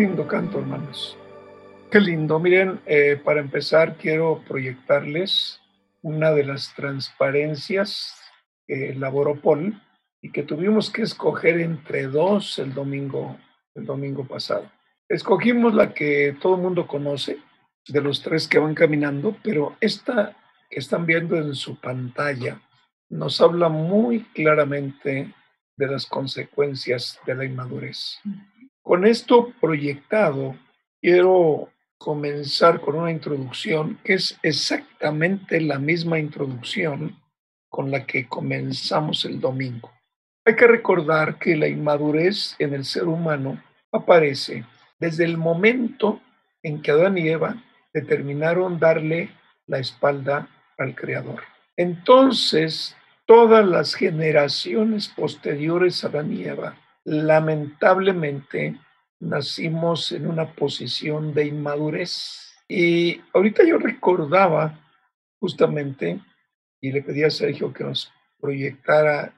Lindo canto, hermanos. Qué lindo. Miren, eh, para empezar quiero proyectarles una de las transparencias que elaboró Paul y que tuvimos que escoger entre dos el domingo, el domingo pasado. Escogimos la que todo el mundo conoce, de los tres que van caminando, pero esta que están viendo en su pantalla nos habla muy claramente de las consecuencias de la inmadurez. Con esto proyectado, quiero comenzar con una introducción que es exactamente la misma introducción con la que comenzamos el domingo. Hay que recordar que la inmadurez en el ser humano aparece desde el momento en que Adán y Eva determinaron darle la espalda al Creador. Entonces, todas las generaciones posteriores a Adán y Eva, lamentablemente, nacimos en una posición de inmadurez. Y ahorita yo recordaba justamente, y le pedí a Sergio que nos proyectara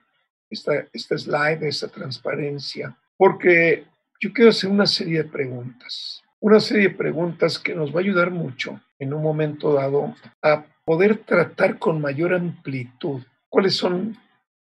esta, esta slide, esta transparencia, porque yo quiero hacer una serie de preguntas, una serie de preguntas que nos va a ayudar mucho en un momento dado a poder tratar con mayor amplitud cuáles son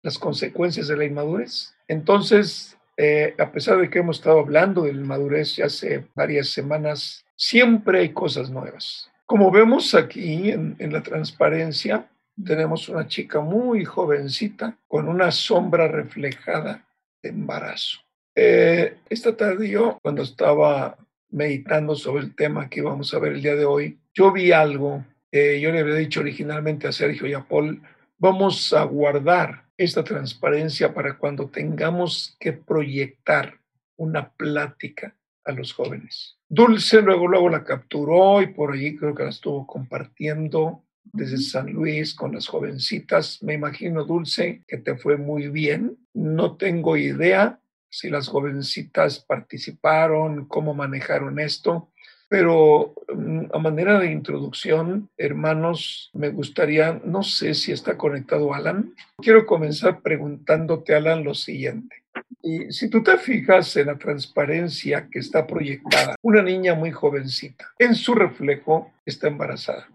las consecuencias de la inmadurez. Entonces, eh, a pesar de que hemos estado hablando de la inmadurez ya hace varias semanas, siempre hay cosas nuevas. Como vemos aquí en, la transparencia, tenemos una chica muy jovencita con una sombra reflejada de embarazo. Eh, esta tarde yo, cuando estaba meditando sobre el tema que vamos a ver el día de hoy, yo vi algo. Eh, yo le había dicho originalmente a Sergio y a Paul, vamos a guardar esta transparencia para cuando tengamos que proyectar una plática a los jóvenes. Dulce luego, luego la capturó y por allí creo que la estuvo compartiendo desde San Luis con las jovencitas. Me imagino, Dulce, que te fue muy bien. No tengo idea si las jovencitas participaron, cómo manejaron esto, pero mm, a manera de introducción, hermanos, me gustaría, no sé si está conectado Alan, quiero comenzar preguntándote, Alan, lo siguiente. Y si tú te fijas en la transparencia que está proyectada, una niña muy jovencita, en su reflejo está embarazada.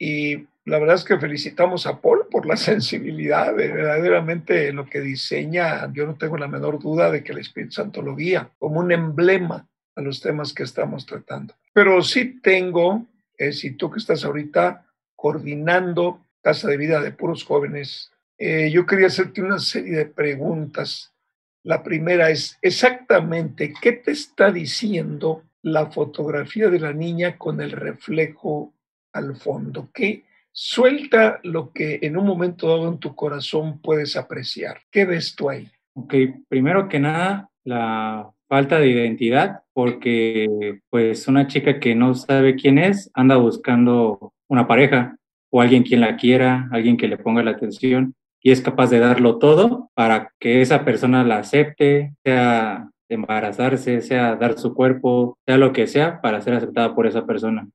Y la verdad es que felicitamos a Paul por la sensibilidad, verdaderamente lo que diseña, yo no tengo la menor duda de que el Espíritu Santo lo guía como un emblema a los temas que estamos tratando. Pero sí tengo, si tú que estás ahorita coordinando Casa de Vida de Puros Jóvenes, eh, yo quería hacerte una serie de preguntas. La primera es exactamente qué te está diciendo la fotografía de la niña con el reflejo al fondo. ¿Qué suelta lo que en un momento dado en tu corazón puedes apreciar? ¿Qué ves tú ahí? Ok, primero que nada, la falta de identidad, porque pues una chica que no sabe quién es anda buscando una pareja o alguien quien la quiera, alguien que le ponga la atención y es capaz de darlo todo para que esa persona la acepte, sea embarazarse, sea dar su cuerpo, sea lo que sea, para ser aceptada por esa persona.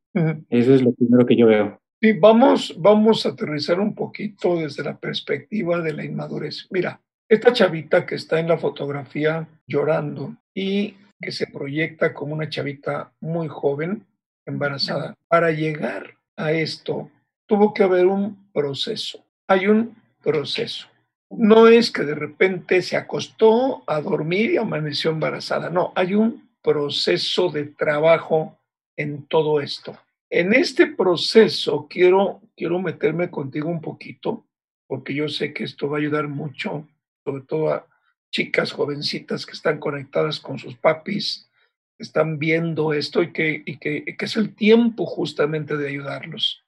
Eso es lo primero que yo veo. Sí, vamos, vamos a aterrizar un poquito desde la perspectiva de la inmadurez. Mira, esta chavita que está en la fotografía llorando y que se proyecta como una chavita muy joven, embarazada, para llegar a esto tuvo que haber un proceso. Hay un proceso. No es que de repente se acostó a dormir y amaneció embarazada. No, hay un proceso de trabajo en todo esto. En este proceso quiero, quiero meterme contigo un poquito, porque yo sé que esto va a ayudar mucho sobre todo a chicas jovencitas que están conectadas con sus papis, que están viendo esto y que, y que, es el tiempo justamente de ayudarlos.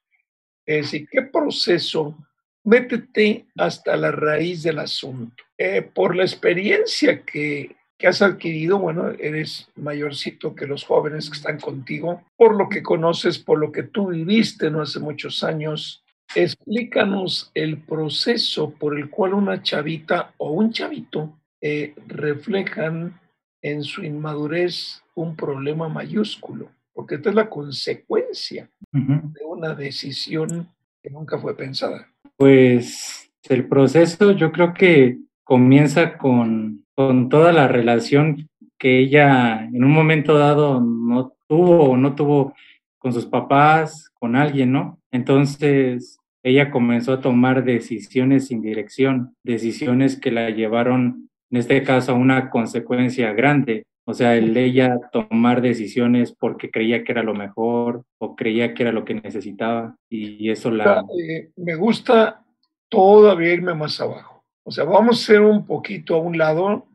Es decir, ¿qué proceso? Métete hasta la raíz del asunto. Eh, por la experiencia que, que has adquirido, bueno, eres mayorcito que los jóvenes que están contigo, por lo que conoces, por lo que tú viviste no hace muchos años, Explícanos el proceso por el cual una chavita o un chavito eh, reflejan en su inmadurez un problema mayúsculo, porque esta es la consecuencia de una decisión que nunca fue pensada. Pues el proceso yo creo que comienza con, con toda la relación que ella en un momento dado no tuvo o no tuvo con sus papás, con alguien, ¿no? Entonces ella comenzó a tomar decisiones sin dirección, decisiones que la llevaron, en este caso, a una consecuencia grande. O sea, el ella tomar decisiones porque creía que era lo mejor o creía que era lo que necesitaba y eso la... Me gusta todavía irme más abajo. O sea, vamos a ser un poquito a un lado,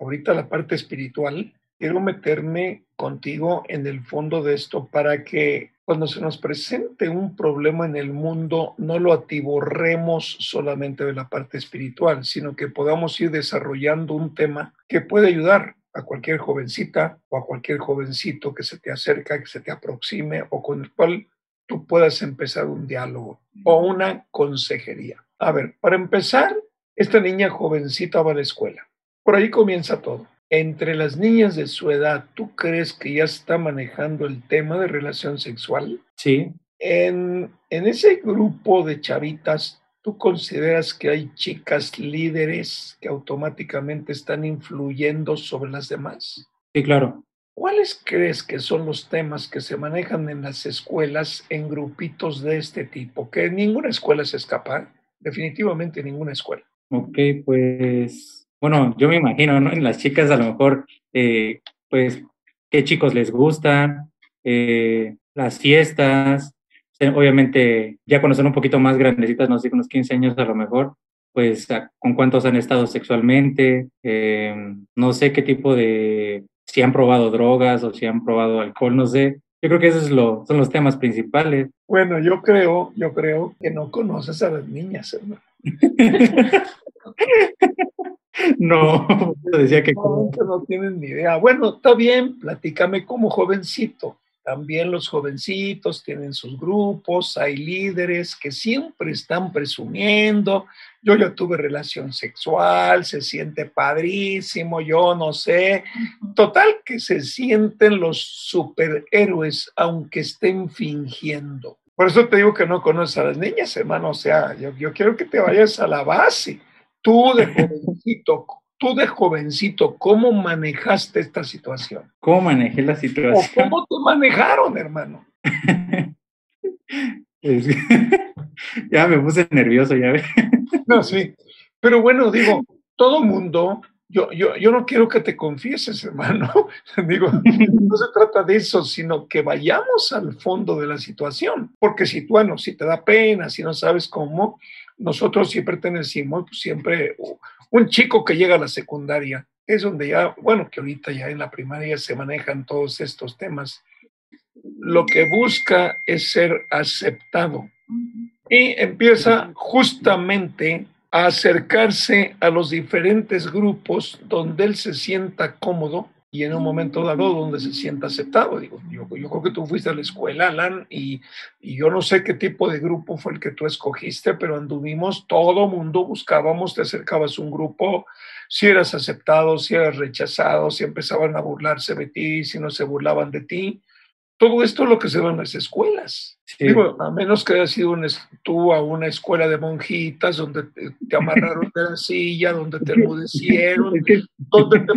ahorita la parte espiritual, quiero meterme contigo en el fondo de esto para que cuando se nos presente un problema en el mundo, no lo atiborremos solamente de la parte espiritual, sino que podamos ir desarrollando un tema que puede ayudar a cualquier jovencita o a cualquier jovencito que se te acerca, que se te aproxime o con el cual tú puedas empezar un diálogo o una consejería. A ver, para empezar, esta niña jovencita va a la escuela. Por ahí comienza todo entre las niñas de su edad, ¿tú crees que ya está manejando el tema de relación sexual? Sí. En, en ese grupo de chavitas, ¿tú consideras que hay chicas líderes que automáticamente están influyendo sobre las demás? Sí, claro. ¿Cuáles crees que son los temas que se manejan en las escuelas en grupitos de este tipo? Que ninguna escuela se escapa, definitivamente ninguna escuela. Ok, pues bueno, yo me imagino, ¿no? En las chicas a lo mejor, eh, pues, qué chicos les gustan, eh, las fiestas, obviamente ya cuando son un poquito más grandecitas, no sé, unos 15 años a lo mejor, pues con cuántos han estado sexualmente, eh, no sé qué tipo de, si han probado drogas o si han probado alcohol, no sé. Yo creo que esos lo, son los temas principales. Bueno, yo creo, yo creo que no conoces a las niñas, hermano. No, decía que... No, no tienen ni idea. Bueno, está bien, platícame como jovencito. También los jovencitos tienen sus grupos, hay líderes que siempre están presumiendo, yo ya tuve relación sexual, se siente padrísimo, yo no sé. Total que se sienten los superhéroes aunque estén fingiendo. Por eso te digo que no conoces a las niñas, hermano. O sea, yo, yo quiero que te vayas a la base Tú de jovencito, tú de jovencito, ¿cómo manejaste esta situación? ¿Cómo manejé la situación? cómo te manejaron, hermano? ya me puse nervioso, ya ve. no, sí. Pero bueno, digo, todo mundo, yo, yo, yo no quiero que te confieses, hermano. digo, no se trata de eso, sino que vayamos al fondo de la situación. Porque si tú, bueno, si te da pena, si no sabes cómo, nosotros sí pertenecimos, pues, siempre un chico que llega a la secundaria, es donde ya, bueno, que ahorita ya en la primaria se manejan todos estos temas, lo que busca es ser aceptado. Y empieza justamente a acercarse a los diferentes grupos donde él se sienta cómodo y en un momento dado donde se sienta aceptado. Digo, yo, yo creo que tú fuiste a la escuela, Alan, y, y, yo no sé qué tipo de grupo fue el que tú escogiste, pero anduvimos, todo mundo buscábamos, te acercabas a un grupo, si eras aceptado, si eras rechazado, si empezaban a burlarse de ti, si no se burlaban de ti. Todo esto es lo que se ve en las escuelas. Digo, a menos que hayas sido tú a una escuela de monjitas donde te, amarraron de la silla, donde te enmudecieron, donde te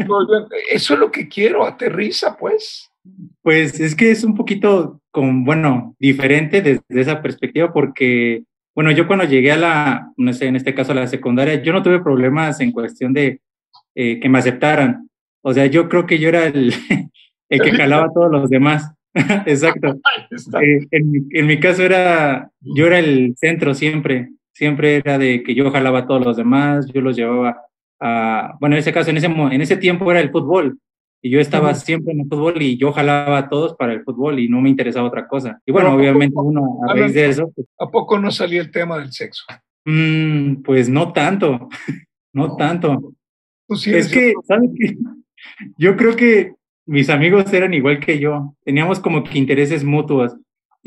Eso es lo que quiero, aterriza pues. Pues es que es un poquito, con, bueno, diferente desde esa perspectiva porque, bueno, yo cuando llegué a la, no sé, en este caso a la secundaria, yo no tuve problemas en cuestión de eh, que me aceptaran. O sea, yo creo que yo era el, el que jalaba a todos los demás. Exacto. Eh, en, mi caso era, yo era el centro siempre, siempre era de que yo jalaba a todos los demás, yo los llevaba a, bueno, en ese caso, en ese, en ese tiempo era el fútbol, y yo estaba siempre en el fútbol y yo jalaba a todos para el fútbol y no me interesaba otra cosa. Y bueno, obviamente uno a raíz de eso... Pues ¿A poco no salía el tema del sexo? Mm, pues no tanto, no, tanto. es que, ¿sabes qué? Yo creo que mis amigos eran igual que yo, teníamos como que intereses mutuos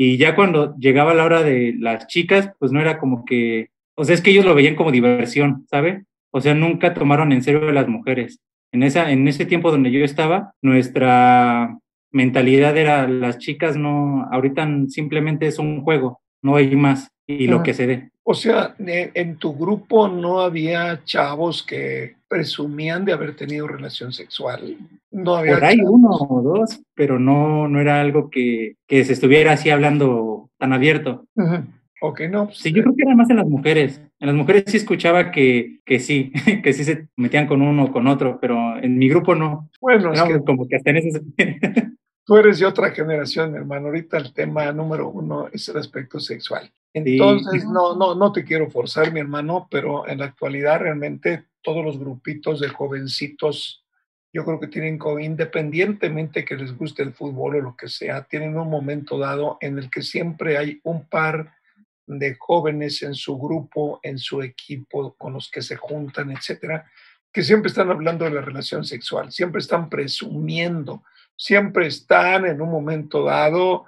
y ya cuando llegaba la hora de las chicas, pues no era como que, o sea, es que ellos lo veían como diversión, ¿sabe? O sea, nunca tomaron en serio a las mujeres. En, esa, en ese tiempo donde yo estaba, nuestra mentalidad era las chicas no, ahorita simplemente es un juego, no hay más y lo que se dé. O sea, en tu grupo no había chavos que presumían de haber tenido relación sexual. no había Por ahí uno o dos, pero no, no era algo que, que se estuviera así hablando tan abierto. Ok, no. Pues, sí, yo creo que era más en las mujeres. En las mujeres sí escuchaba que, que sí, que sí se metían con uno o con otro, pero en mi grupo no. Bueno, es que como que hasta en ese... Tú eres de otra generación, hermano. Ahorita el tema número uno es el aspecto sexual. Entonces, no, no, no te quiero forzar, mi hermano, pero en la actualidad realmente todos los grupitos de jovencitos, yo creo que tienen, independientemente que les guste el fútbol o lo que sea, tienen un momento dado en el que siempre hay un par de jóvenes en su grupo, en su equipo, con los que se juntan, etcétera, que siempre están hablando de la relación sexual, siempre están presumiendo, siempre están en un momento dado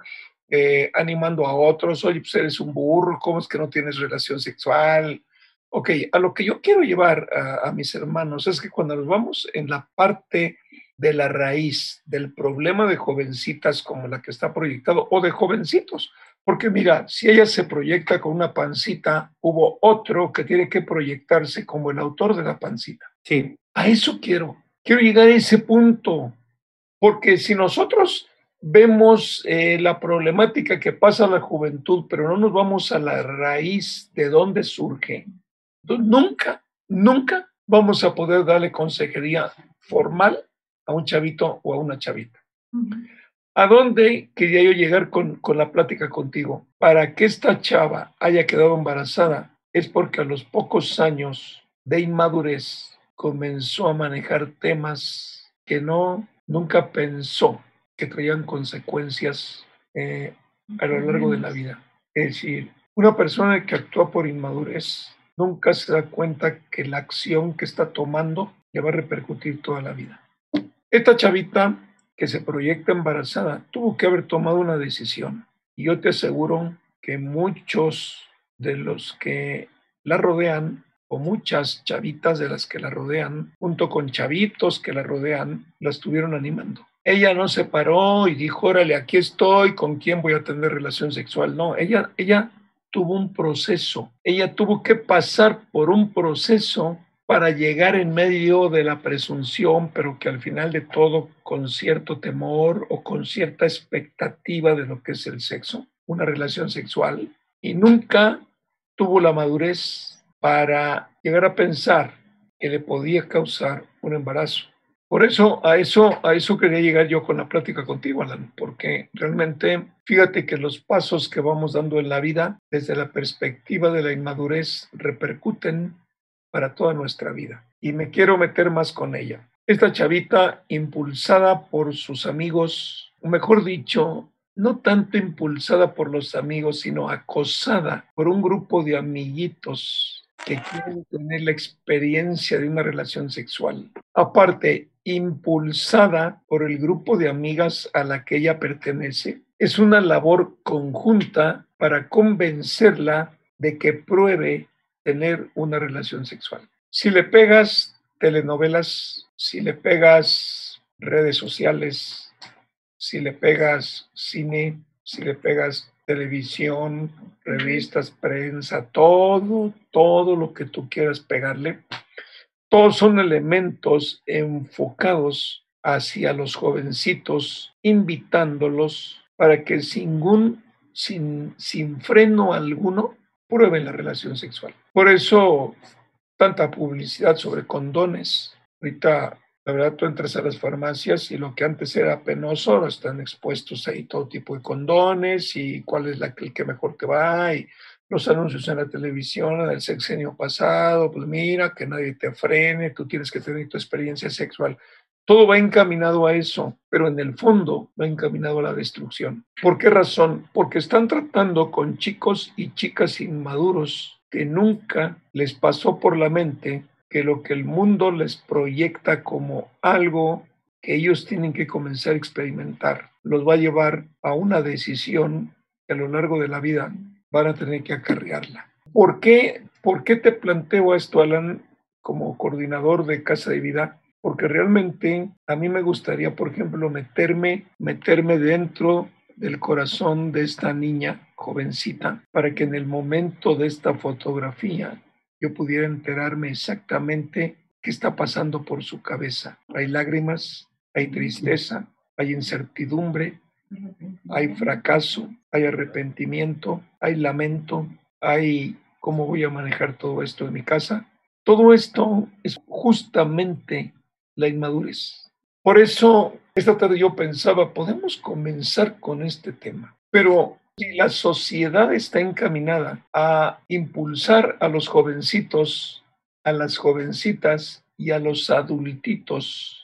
eh, animando a otros, oye, pues eres un burro, ¿cómo es que no tienes relación sexual? Ok, a lo que yo quiero llevar a, a mis hermanos es que cuando nos vamos en la parte de la raíz del problema de jovencitas como la que está proyectado o de jovencitos, porque mira, si ella se proyecta con una pancita, hubo otro que tiene que proyectarse como el autor de la pancita. Sí. A eso quiero. Quiero llegar a ese punto. Porque si nosotros vemos eh, la problemática que pasa a la juventud, pero no nos vamos a la raíz de dónde surge, nunca, nunca vamos a poder darle consejería formal a un chavito o a una chavita. ¿A dónde quería yo llegar con, con la plática contigo? Para que esta chava haya quedado embarazada es porque a los pocos años de inmadurez comenzó a manejar temas que no nunca pensó que traían consecuencias eh, a lo largo de la vida. Es decir, una persona que actúa por inmadurez nunca se da cuenta que la acción que está tomando le va a repercutir toda la vida. Esta chavita que se proyecta embarazada tuvo que haber tomado una decisión. Y yo te aseguro que muchos de los que la rodean, o muchas chavitas de las que la rodean, junto con chavitos que la rodean, la estuvieron animando. Ella no se paró y dijo, órale, aquí estoy, ¿con quién voy a tener relación sexual? No, ella, ella tuvo un proceso, ella tuvo que pasar por un proceso para llegar en medio de la presunción, pero que al final de todo con cierto temor o con cierta expectativa de lo que es el sexo, una relación sexual, y nunca tuvo la madurez para llegar a pensar que le podía causar un embarazo. Por eso, a eso, a eso quería llegar yo con la plática contigo, Alan, porque realmente, fíjate que los pasos que vamos dando en la vida, desde la perspectiva de la inmadurez, repercuten para toda nuestra vida. Y me quiero meter más con ella. Esta chavita impulsada por sus amigos, o mejor dicho, no tanto impulsada por los amigos, sino acosada por un grupo de amiguitos que quieren tener la experiencia de una relación sexual. Aparte, impulsada por el grupo de amigas a la que ella pertenece, es una labor conjunta para convencerla de que pruebe tener una relación sexual. Si le pegas telenovelas, si le pegas redes sociales, si le pegas cine, si le pegas televisión, revistas, prensa, todo, todo lo que tú quieras pegarle, todos son elementos enfocados hacia los jovencitos, invitándolos para que sin, sin, sin freno alguno prueben la relación sexual. Por eso, tanta publicidad sobre condones. Ahorita, la verdad, tú entras a las farmacias y lo que antes era penoso, ahora están expuestos ahí todo tipo de condones y cuál es la, el que mejor te va y los anuncios en la televisión del sexenio pasado, pues mira, que nadie te frene, tú tienes que tener tu experiencia sexual. Todo va encaminado a eso, pero en el fondo va encaminado a la destrucción. ¿Por qué razón? Porque están tratando con chicos y chicas inmaduros que nunca les pasó por la mente que lo que el mundo les proyecta como algo que ellos tienen que comenzar a experimentar los va a llevar a una decisión que a lo largo de la vida van a tener que acarrearla. ¿Por qué, ¿Por qué te planteo esto, Alan, como coordinador de Casa de Vida? porque realmente a mí me gustaría, por ejemplo, meterme, meterme dentro del corazón de esta niña jovencita para que en el momento de esta fotografía yo pudiera enterarme exactamente qué está pasando por su cabeza. Hay lágrimas, hay tristeza, hay incertidumbre, hay fracaso, hay arrepentimiento, hay lamento, hay cómo voy a manejar todo esto en mi casa. Todo esto es justamente la inmadurez. Por eso, esta tarde yo pensaba, podemos comenzar con este tema, pero si la sociedad está encaminada a impulsar a los jovencitos, a las jovencitas y a los adultitos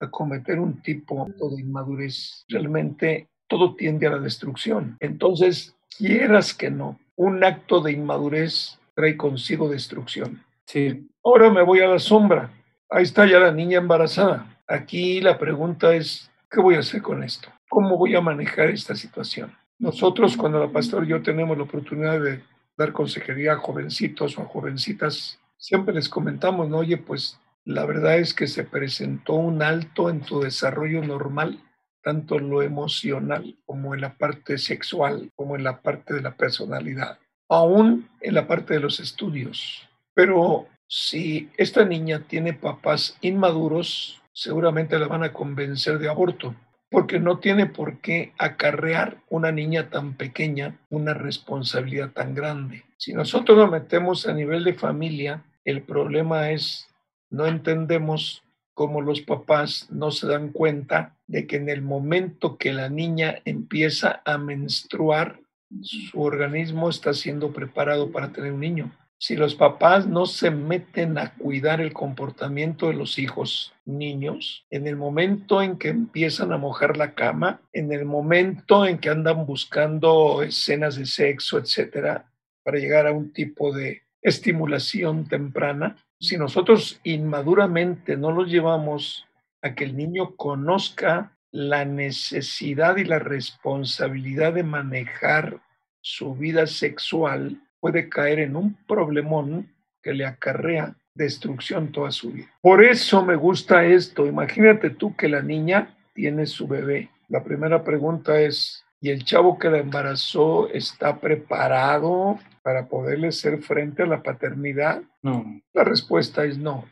a cometer un tipo de inmadurez, realmente todo tiende a la destrucción. Entonces, quieras que no, un acto de inmadurez trae consigo destrucción. Sí. Ahora me voy a la sombra. Ahí está ya la niña embarazada. Aquí la pregunta es, ¿qué voy a hacer con esto? ¿Cómo voy a manejar esta situación? Nosotros, cuando la pastor y yo tenemos la oportunidad de dar consejería a jovencitos o a jovencitas, siempre les comentamos, ¿no? Oye, pues la verdad es que se presentó un alto en tu desarrollo normal tanto en lo emocional como en la parte sexual, como en la parte de la personalidad, aún en la parte de los estudios. Pero si esta niña tiene papás inmaduros, seguramente la van a convencer de aborto, porque no tiene por qué acarrear una niña tan pequeña una responsabilidad tan grande. Si nosotros nos metemos a nivel de familia, el problema es no entendemos cómo los papás no se dan cuenta de que en el momento que la niña empieza a menstruar, su organismo está siendo preparado para tener un niño. Si los papás no se meten a cuidar el comportamiento de los hijos niños, en el momento en que empiezan a mojar la cama, en el momento en que andan buscando escenas de sexo, etcétera, para llegar a un tipo de estimulación temprana, si nosotros inmaduramente no los llevamos a que el niño conozca la necesidad y la responsabilidad de manejar su vida sexual, puede caer en un problemón que le acarrea destrucción toda su vida. Por eso me gusta esto. Imagínate tú que la niña tiene su bebé. La primera pregunta es, ¿y el chavo que la embarazó está preparado para poderle ser frente a la paternidad? No. La respuesta es no.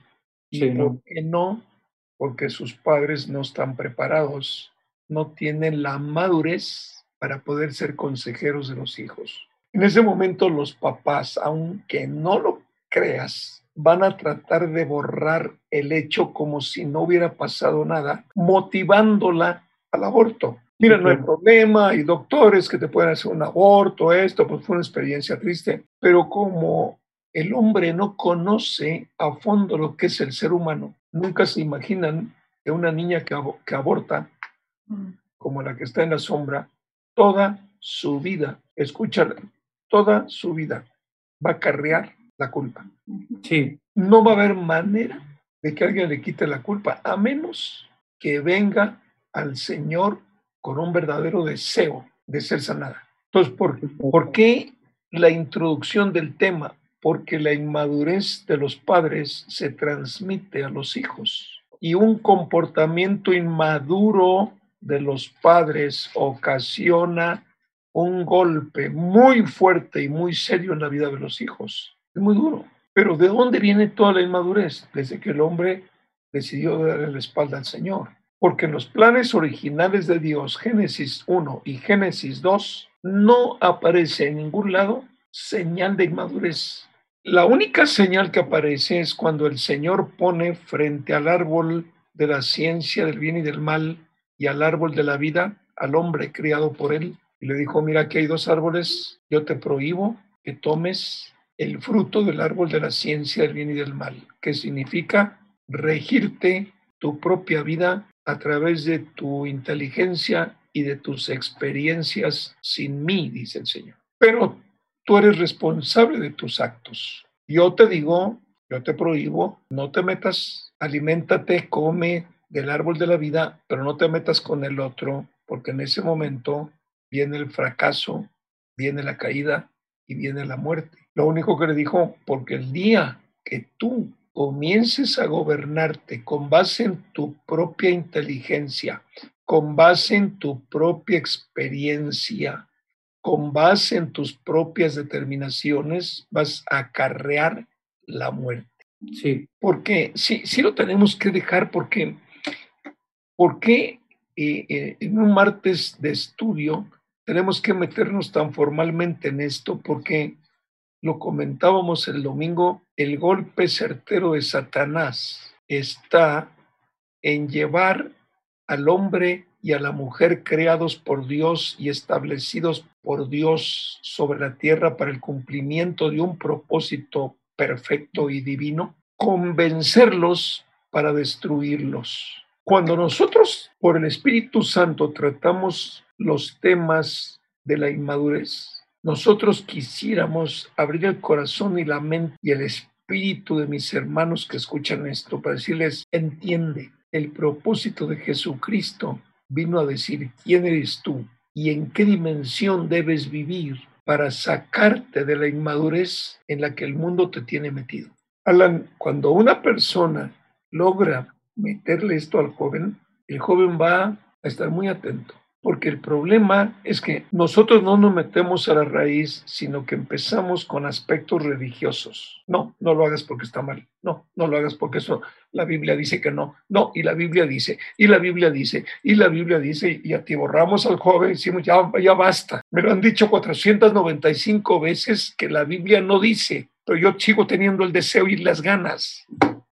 Sí, ¿Por qué no? Porque sus padres no están preparados, no tienen la madurez para poder ser consejeros de los hijos. En ese momento los papás, aunque no lo creas, van a tratar de borrar el hecho como si no hubiera pasado nada, motivándola al aborto. Mira, no hay problema, hay doctores que te pueden hacer un aborto, esto, pues fue una experiencia triste, pero como el hombre no conoce a fondo lo que es el ser humano, nunca se imaginan que una niña que, abo- que aborta, como la que está en la sombra, toda su vida, escúchala, toda su vida va a acarrear la culpa. Sí, No va a haber manera de que alguien le quite la culpa, a menos que venga al Señor con un verdadero deseo de ser sanada. Entonces, ¿por, ¿por qué la introducción del tema? Porque la inmadurez de los padres se transmite a los hijos y un comportamiento inmaduro de los padres ocasiona un golpe muy fuerte y muy serio en la vida de los hijos. Es muy duro. Pero ¿de dónde viene toda la inmadurez? Desde que el hombre decidió darle la espalda al Señor. Porque en los planes originales de Dios, Génesis 1 y Génesis 2, no aparece en ningún lado señal de inmadurez. La única señal que aparece es cuando el Señor pone frente al árbol de la ciencia del bien y del mal y al árbol de la vida al hombre criado por él y le dijo, mira, aquí hay dos árboles, yo te prohíbo que tomes el fruto del árbol de la ciencia del bien y del mal, que significa regirte tu propia vida a través de tu inteligencia y de tus experiencias sin mí, dice el Señor. Pero tú eres responsable de tus actos. Yo te digo, yo te prohíbo, no te metas, aliméntate, come del árbol de la vida, pero no te metas con el otro, porque en ese momento viene el fracaso, viene la caída y viene la muerte. Lo único que le dijo, porque el día que tú comiences a gobernarte con base en tu propia inteligencia, con base en tu propia experiencia, con base en tus propias determinaciones, vas a acarrear la muerte. sí, Porque sí, sí lo tenemos que dejar porque ¿Por qué eh, eh, en un martes de estudio tenemos que meternos tan formalmente en esto? Porque lo comentábamos el domingo, el golpe certero de Satanás está en llevar al hombre y a la mujer creados por Dios y establecidos por Dios sobre la tierra para el cumplimiento de un propósito perfecto y divino, convencerlos para destruirlos. Cuando nosotros por el Espíritu Santo tratamos los temas de la inmadurez, nosotros quisiéramos abrir el corazón y la mente y el espíritu de mis hermanos que escuchan esto para decirles, entiende, el propósito de Jesucristo vino a decir quién eres tú y en qué dimensión debes vivir para sacarte de la inmadurez en la que el mundo te tiene metido. Alan, cuando una persona logra meterle esto al joven, el joven va a estar muy atento porque el problema es que nosotros no nos metemos a la raíz, sino que empezamos con aspectos religiosos. No, no lo hagas porque está mal. No, no lo hagas porque eso la Biblia dice que no. No, y la Biblia dice, y la Biblia dice, y la Biblia dice, y atiborramos al joven y decimos, ya, ya basta. Me lo han dicho 495 veces que la Biblia no dice, pero yo sigo teniendo el deseo y las ganas.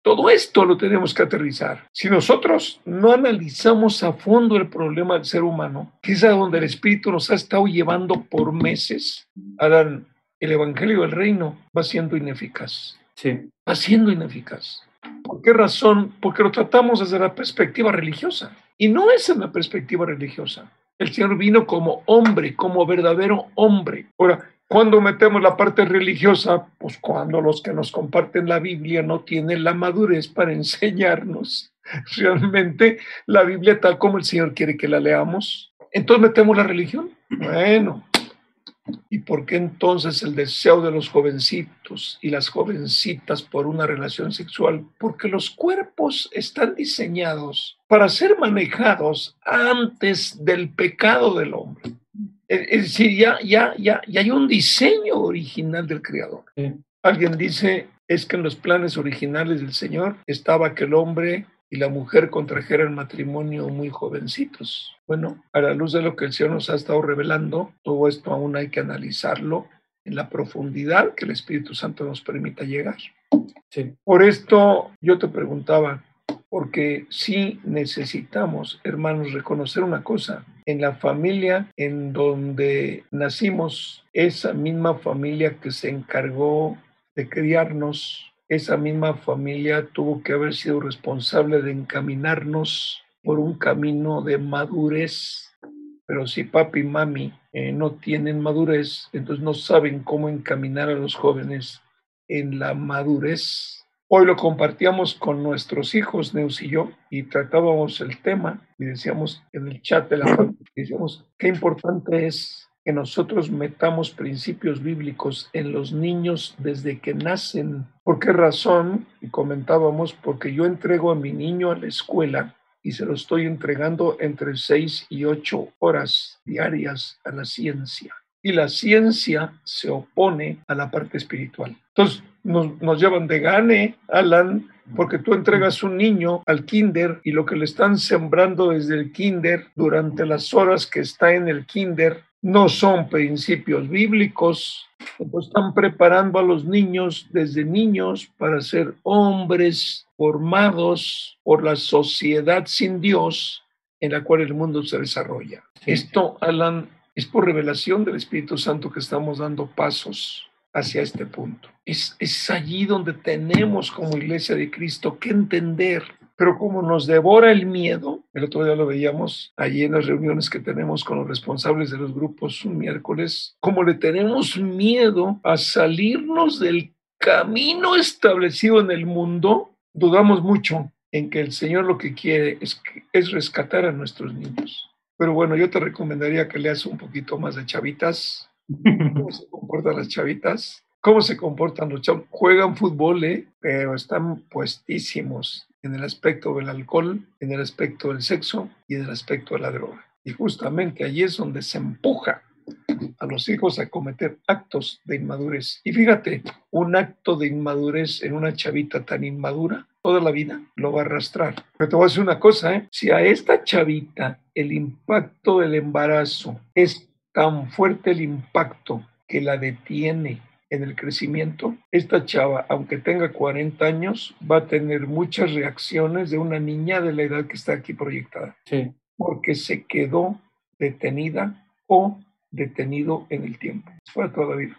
Todo esto lo tenemos que aterrizar. Si nosotros no analizamos a fondo el problema del ser humano, que es a donde el Espíritu nos ha estado llevando por meses, Adán, el Evangelio del Reino va siendo ineficaz. Sí. Va siendo ineficaz. ¿Por qué razón? Porque lo tratamos desde la perspectiva religiosa. Y no es en la perspectiva religiosa. El Señor vino como hombre, como verdadero hombre. Ahora, cuando metemos la parte religiosa? Pues cuando los que nos comparten la Biblia no tienen la madurez para enseñarnos realmente la Biblia tal como el Señor quiere que la leamos. Entonces metemos la religión. Bueno, ¿y por qué entonces el deseo de los jovencitos y las jovencitas por una relación sexual? Porque los cuerpos están diseñados para ser manejados antes del pecado del hombre. Es decir, ya, ya, ya, ya hay un diseño original del Creador. Alguien dice, es que en los planes originales del Señor estaba que el hombre y la mujer contrajeran matrimonio muy jovencitos. Bueno, a la luz de lo que el Señor nos ha estado revelando, todo esto aún hay que analizarlo en la profundidad que el Espíritu Santo nos permita llegar. Sí. Por esto yo te preguntaba, porque sí necesitamos, hermanos, reconocer una cosa. En la familia en donde nacimos, esa misma familia que se encargó de criarnos, esa misma familia tuvo que haber sido responsable de encaminarnos por un camino de madurez. Pero si papi y mami eh, no tienen madurez, entonces no saben cómo encaminar a los jóvenes en la madurez Hoy lo compartíamos con nuestros hijos, Neus y yo, y tratábamos el tema y decíamos en el chat de la familia, decíamos, qué importante es que nosotros metamos principios bíblicos en los niños desde que nacen. ¿Por qué razón? Y comentábamos, porque yo entrego a mi niño a la escuela y se lo estoy entregando entre seis y ocho horas diarias a la ciencia. Y la ciencia se opone a la parte espiritual. Entonces, nos, llevan de gane, Alan, porque tú entregas un niño al kinder y lo que le están sembrando desde el kinder durante las horas que está en el kinder no son principios bíblicos, pues están preparando a los niños desde niños para ser hombres formados por la sociedad sin Dios en la cual el mundo se desarrolla. Esto, Alan, es por revelación del Espíritu Santo que estamos dando pasos hacia este punto. Es, es allí donde tenemos como iglesia de Cristo que entender pero como nos devora el miedo, el otro día lo veíamos allí en las reuniones que tenemos con los responsables de los grupos un miércoles, como le tenemos miedo a salirnos del camino establecido en el mundo, dudamos mucho en que el Señor lo que quiere es, es rescatar a nuestros niños. Pero bueno, yo te recomendaría que leas un poquito más de chavitas, cómo se comportan las chavitas, cómo se comportan los chavos. Juegan fútbol, ¿eh? pero están puestísimos en el aspecto del alcohol, en el aspecto del sexo y en el aspecto de la droga. Y justamente allí es donde se empuja a los hijos a cometer actos de inmadurez. Y fíjate, un acto de inmadurez en una chavita tan inmadura toda la vida lo va a arrastrar. Pero te voy a decir una cosa, ¿eh? si a esta chavita el impacto del embarazo es tan fuerte el impacto que la detiene en el crecimiento, esta chava, aunque tenga 40 años, va a tener muchas reacciones de una niña de la edad que está aquí proyectada. Sí. Porque se quedó detenida o detenido en el tiempo. Fue toda la vida.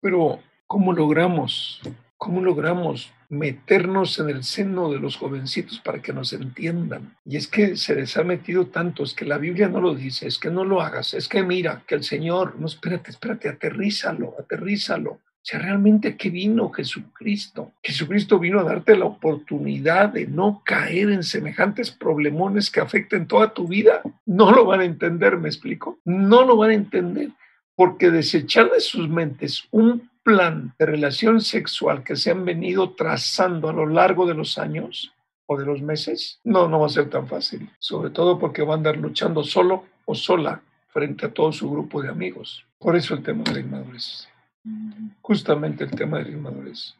Pero, ¿cómo logramos? ¿Cómo logramos meternos en el seno de los jovencitos para que nos entiendan? Y es que se les ha metido tanto, es que la Biblia no lo dice, es que no lo hagas, es que mira, que el Señor, no, espérate, espérate, aterrízalo, aterrízalo. O sea, realmente qué vino Jesucristo. Jesucristo vino a darte la oportunidad de no caer en semejantes problemones que afecten toda tu vida. No lo van a entender, ¿me explico? No lo van a entender porque desechar de sus mentes un plan de relación sexual que se han venido trazando a lo largo de los años o de los meses, no, no va a ser tan fácil. Sobre todo porque va a andar luchando solo o sola frente a todo su grupo de amigos. Por eso el tema de la inmadurez. Justamente el tema de la inmadurez.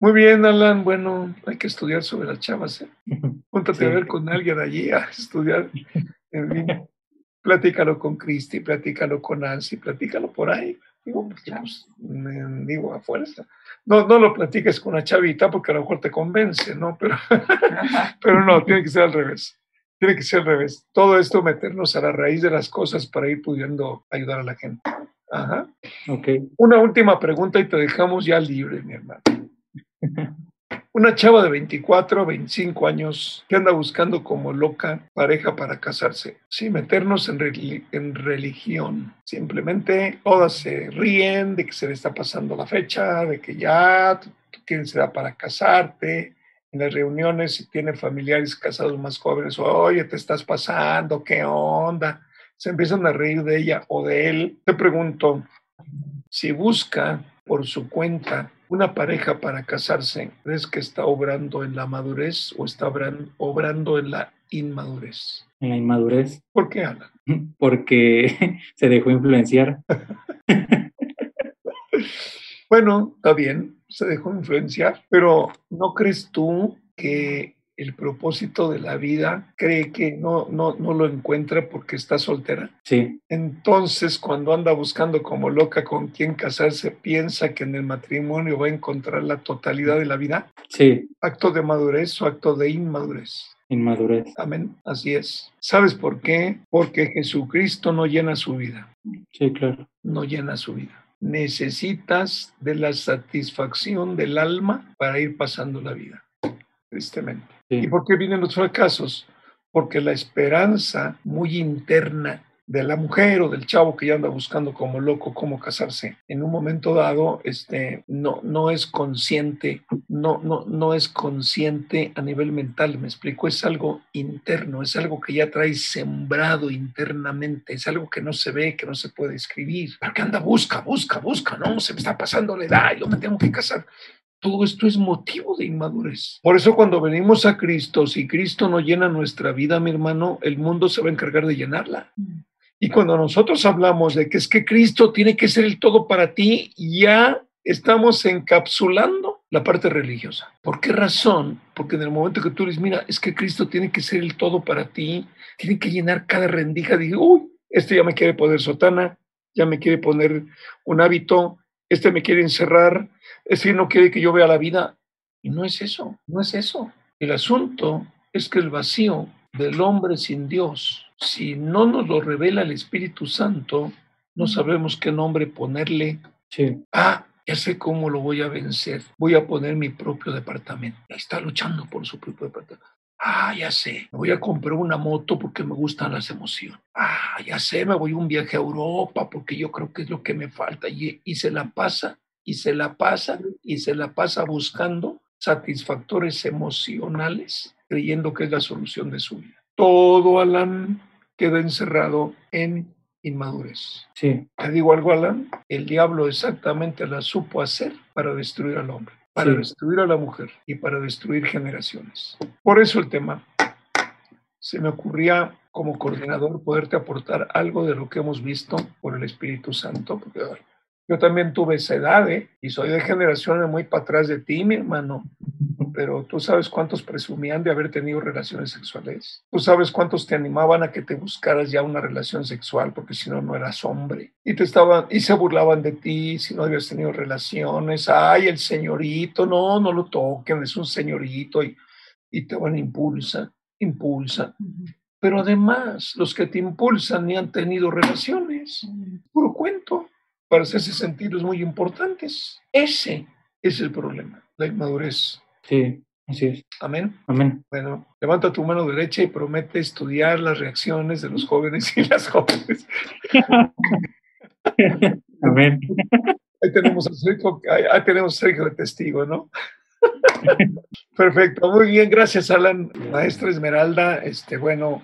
Muy bien, Alan. Bueno, hay que estudiar sobre las chavas. ¿eh? Júntate a ver con alguien allí a estudiar. En fin, platícalo con Cristi, platícalo con Nancy, platícalo por ahí. Digo, pues, pues, digo, a fuerza. No, no lo platiques con una chavita porque a lo mejor te convence, ¿no? Pero, pero no, tiene que ser al revés. Tiene que ser al revés. Todo esto meternos a la raíz de las cosas para ir pudiendo ayudar a la gente. Ajá. Ok. Una última pregunta y te dejamos ya libre, mi hermano. Una chava de 24 25 años que anda buscando como loca pareja para casarse, sin meternos en, religión. Simplemente todas se ríen de que se le está pasando la fecha, de que ya tienes edad para casarte. En las reuniones, si tiene familiares casados más jóvenes, oye, te estás pasando, ¿qué onda? Se empiezan a reír de ella o de él. Te pregunto, si busca por su cuenta una pareja para casarse, ¿crees que está obrando en la madurez o está obrando en la inmadurez? En la inmadurez. ¿Por qué, Ana? Porque se dejó influenciar. bueno, está bien, se dejó influenciar, pero ¿no crees tú que el propósito de la vida, cree que no, no, no lo encuentra porque está soltera. Sí. Entonces, cuando anda buscando como loca con quién casarse, piensa que en el matrimonio va a encontrar la totalidad de la vida. Sí. Acto de madurez o acto de inmadurez. Inmadurez. Amén. Así es. ¿Sabes por qué? Porque Jesucristo no llena su vida. Sí, claro. No llena su vida necesitas de la satisfacción del alma para ir pasando la vida, tristemente. ¿Y por qué vienen los fracasos? Porque la esperanza muy interna de la mujer o del chavo que ya anda buscando como loco cómo casarse, en un momento dado este, no, no es consciente, no, no, no es consciente a nivel mental, me explico, es algo interno, es algo que ya trae sembrado internamente, es algo que no se ve, que no se puede escribir, pero que anda, busca, busca, busca, no, se me está pasando la edad, yo me tengo que casar. Todo esto es motivo de inmadurez. Por eso cuando venimos a Cristo, si Cristo no llena nuestra vida, mi hermano, el mundo se va a encargar de llenarla. Y cuando nosotros hablamos de que es que Cristo tiene que ser el todo para ti, ya estamos encapsulando la parte religiosa. ¿Por qué razón? Porque en el momento que tú dices, mira, es que Cristo tiene que ser el todo para ti, tiene que llenar cada rendija, digo, uy, este ya me quiere poner sotana, ya me quiere poner un hábito, este me quiere encerrar, es que no quiere que yo vea la vida. Y no es eso, no es eso. El asunto es que el vacío del hombre sin Dios, si no nos lo revela el Espíritu Santo, no sabemos qué nombre ponerle. Sí. Ah, ya sé cómo lo voy a vencer. Voy a poner mi propio departamento. Está luchando por su propio departamento. Ah, ya sé, me voy a comprar una moto porque me gustan las emociones. Ah, ya sé, me voy a un viaje a Europa porque yo creo que es lo que me falta. Y, y se la pasa y se la pasa y se la pasa buscando satisfactores emocionales, creyendo que es la solución de su vida. Todo, Alan, queda encerrado en inmadurez. Sí. Te digo algo, Alan, el diablo exactamente la supo hacer para destruir al hombre, para destruir a la mujer y para destruir generaciones. Por eso el tema, se me ocurría como coordinador poderte aportar algo de lo que hemos visto por el Espíritu Santo, porque yo también tuve esa edad, ¿eh? Y soy de generaciones muy para atrás de ti, mi hermano. pero tú sabes cuántos presumían de haber tenido relaciones sexuales. Tú sabes cuántos te animaban a que te buscaras ya una relación sexual, porque si no, no eras hombre. Y te estaban, y se burlaban de ti si no habías tenido relaciones. Ay, el señorito, no, no lo toquen, es un señorito. Y, y te van a impulsa, impulsa. Pero además, los que te impulsan ni han tenido relaciones. Puro cuento. Para hacerse sentir los muy importantes. Ese es el problema, la inmadurez. Sí, así es. Amén. Amén. Bueno, levanta tu mano derecha y promete estudiar las reacciones de los jóvenes y las jóvenes. Amén. Ahí tenemos a Sergio, ahí tenemos a Sergio de testigo, ¿no? Perfecto, muy bien, gracias Alan. Maestra Esmeralda, este, bueno,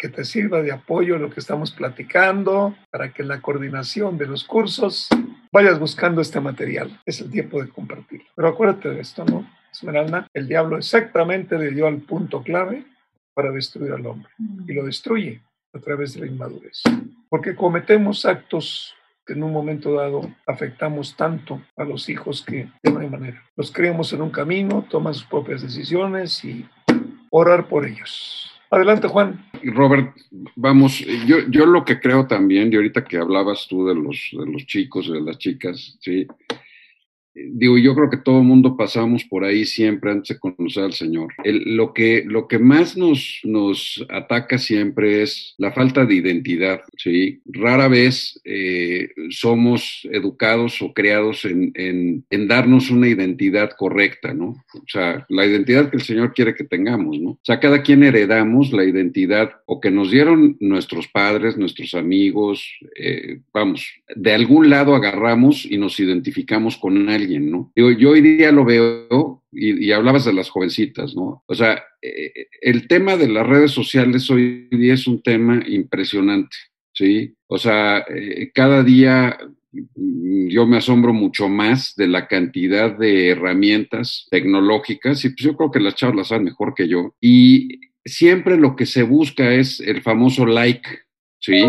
que te sirva de apoyo lo que estamos platicando para que la coordinación de los cursos vayas buscando este material. Es el tiempo de compartirlo. Pero acuérdate de esto, ¿no? Esmeralda, el diablo exactamente le dio al punto clave para destruir al hombre y lo destruye a través de la inmadurez. Porque cometemos actos que en un momento dado afectamos tanto a los hijos que de hay manera. Los criamos en un camino, toman sus propias decisiones y orar por ellos. Adelante, Juan. Robert, vamos, yo, yo lo que creo también, y ahorita que hablabas tú de los, de los chicos de las chicas, sí, digo, yo creo que todo el mundo pasamos por ahí siempre antes de conocer al Señor. lo, que, lo que más nos, nos ataca siempre es la falta de identidad, ¿sí? Rara vez eh, somos educados o creados en, en, en, darnos una identidad correcta, ¿no? O sea, la identidad que el Señor quiere que tengamos, ¿no? O sea, cada quien heredamos la identidad o que nos dieron nuestros padres, nuestros amigos, eh, vamos, de algún lado agarramos y nos identificamos con alguien ¿no? yo hoy día lo veo y, hablabas de las jovencitas, ¿no? O sea, eh, el tema de las redes sociales hoy día es un tema impresionante, ¿sí? O sea, eh, cada día mm, yo me asombro mucho más de la cantidad de herramientas tecnológicas y pues yo creo que las chavas las saben mejor que yo. Y siempre lo que se busca es el famoso like, ¿sí?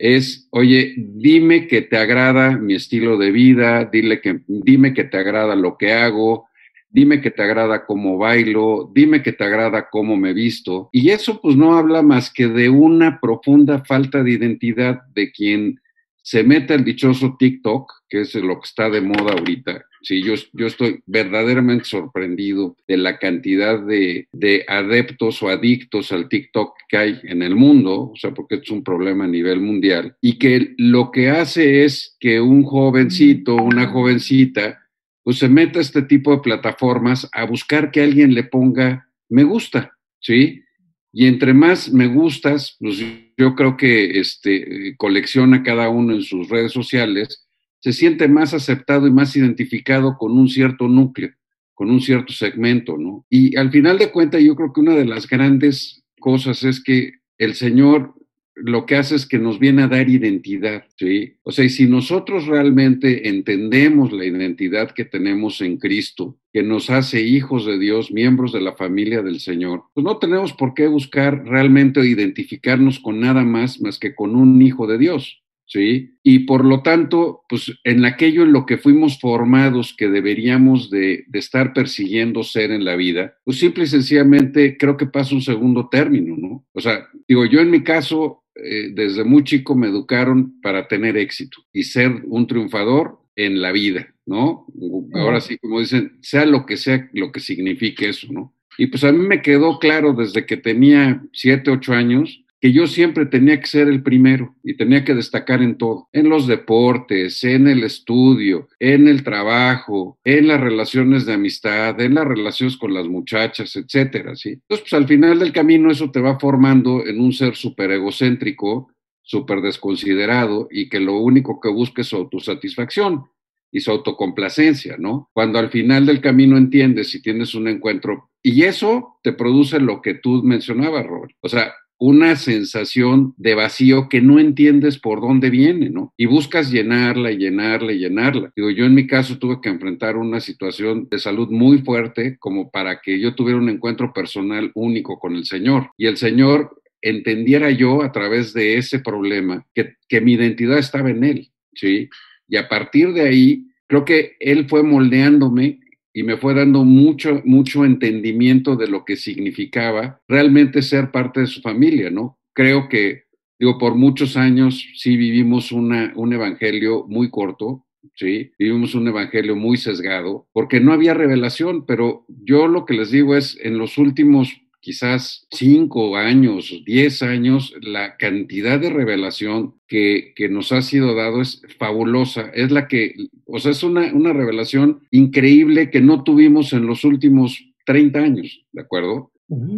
Es, oye, dime que te agrada mi estilo de vida, dile que, dime que te agrada lo que hago, dime que te agrada cómo bailo, dime que te agrada cómo me visto. Y eso pues no habla más que de una profunda falta de identidad de quien se mete el dichoso TikTok, que es lo que está de moda ahorita, Sí, yo, yo estoy verdaderamente sorprendido de la cantidad de, de, adeptos o adictos al TikTok que hay en el mundo, o sea, porque es un problema a nivel mundial, y que lo que hace es que un jovencito, una jovencita, pues se meta a este tipo de plataformas a buscar que alguien le ponga me gusta, ¿sí? Y entre más me gustas, pues yo creo que este, colecciona cada uno en sus redes sociales, se siente más aceptado y más identificado con un cierto núcleo, con un cierto segmento, ¿no? Y al final de cuentas, yo creo que una de las grandes cosas es que el Señor lo que hace es que nos viene a dar identidad, ¿sí? O sea, y si nosotros realmente entendemos la identidad que tenemos en Cristo, que nos hace hijos de Dios, miembros de la familia del Señor, pues no tenemos por qué buscar realmente identificarnos con nada más más que con un hijo de Dios. ¿Sí? Y por lo tanto, pues en aquello en lo que fuimos formados que deberíamos de, estar persiguiendo ser en la vida, pues simple y sencillamente creo que pasa un segundo término, ¿no? O sea, digo, yo en mi caso, eh, desde muy chico me educaron para tener éxito y ser un triunfador en la vida, ¿no? Ahora sí, como dicen, sea lo que sea lo que signifique eso, ¿no? Y pues a mí me quedó claro desde que tenía siete, ocho años, que yo siempre tenía que ser el primero y tenía que destacar en todo, en los deportes, en el estudio, en el trabajo, en las relaciones de amistad, en las relaciones con las muchachas, etcétera, ¿sí? Entonces, pues al final del camino eso te va formando en un ser súper egocéntrico, súper desconsiderado y que lo único que busca es su autosatisfacción y su autocomplacencia, ¿no? Cuando al final del camino entiendes y tienes un encuentro y eso te produce lo que tú mencionabas, Robert. O sea, una sensación de vacío que no entiendes por dónde viene, ¿no? Y buscas llenarla y llenarla y llenarla. Digo, yo en mi caso tuve que enfrentar una situación de salud muy fuerte como para que yo tuviera un encuentro personal único con el Señor. Y el Señor entendiera yo a través de ese problema que, que mi identidad estaba en Él, ¿sí? Y a partir de ahí, creo que Él fue moldeándome y me fue dando mucho, mucho entendimiento de lo que significaba realmente ser parte de su familia, ¿no? Creo que, digo, por muchos años sí vivimos una, un evangelio muy corto, ¿sí? Vivimos un evangelio muy sesgado, porque no había revelación, pero yo lo que les digo es, en los últimos quizás cinco años, diez años, la cantidad de revelación que, que, nos ha sido dado es fabulosa. Es la que, o sea, es una, una revelación increíble que no tuvimos en los últimos 30 años, ¿de acuerdo?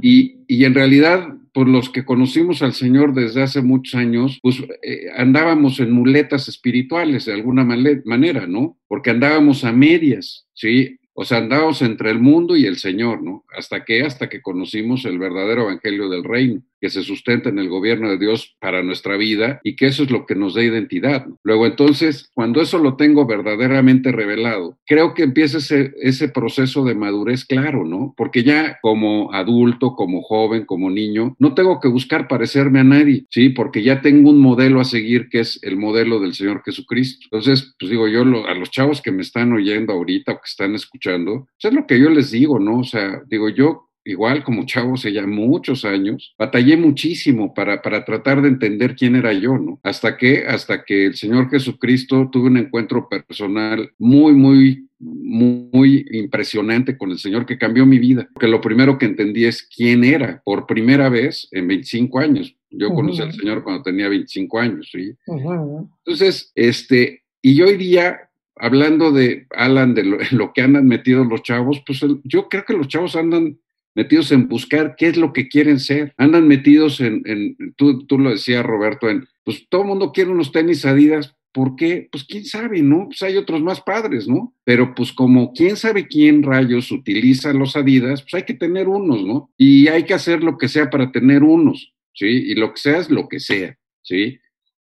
y, y, en realidad, por los que conocimos al Señor desde hace muchos años, pues eh, andábamos en muletas espirituales de alguna manera, ¿no? Porque andábamos a medias, ¿sí? O sea, andábamos entre el mundo y el Señor, ¿no? ¿Hasta qué? Hasta que conocimos el verdadero evangelio del reino, que se sustenta en el gobierno de Dios para nuestra vida y que eso es lo que nos da identidad. Luego, entonces, cuando eso lo tengo verdaderamente revelado, creo que empieza ese, proceso de madurez claro, ¿no? Porque ya como adulto, como joven, como niño, no tengo que buscar parecerme a nadie, ¿sí? Porque ya tengo un modelo a seguir que es el modelo del Señor Jesucristo. Entonces, pues digo yo, a los chavos que me están oyendo ahorita o que están escuchando, escuchando, pues es lo que yo les digo, ¿no? O sea, digo, yo igual como chavo hace ya muchos años, batallé muchísimo para, para tratar de entender quién era yo, ¿no? Hasta que, hasta que el Señor Jesucristo tuve un encuentro personal muy, muy, muy impresionante con el Señor que cambió mi vida. Porque lo primero que entendí es quién era por primera vez en 25 años. Yo conocí al Señor cuando tenía 25 años, ¿sí? Entonces, este, y hoy día hablando de Alan, de lo, que andan metidos los chavos, pues yo creo que los chavos andan metidos en buscar qué es lo que quieren ser. Andan metidos en, en tú, tú, lo decías, Roberto, en, pues todo el mundo quiere unos tenis Adidas. ¿Por qué? Pues quién sabe, ¿no? Pues hay otros más padres, ¿no? Pero pues como quién sabe quién rayos utiliza los Adidas, pues hay que tener unos, ¿no? Y hay que hacer lo que sea para tener unos, ¿sí? Y lo que sea es lo que sea, ¿sí?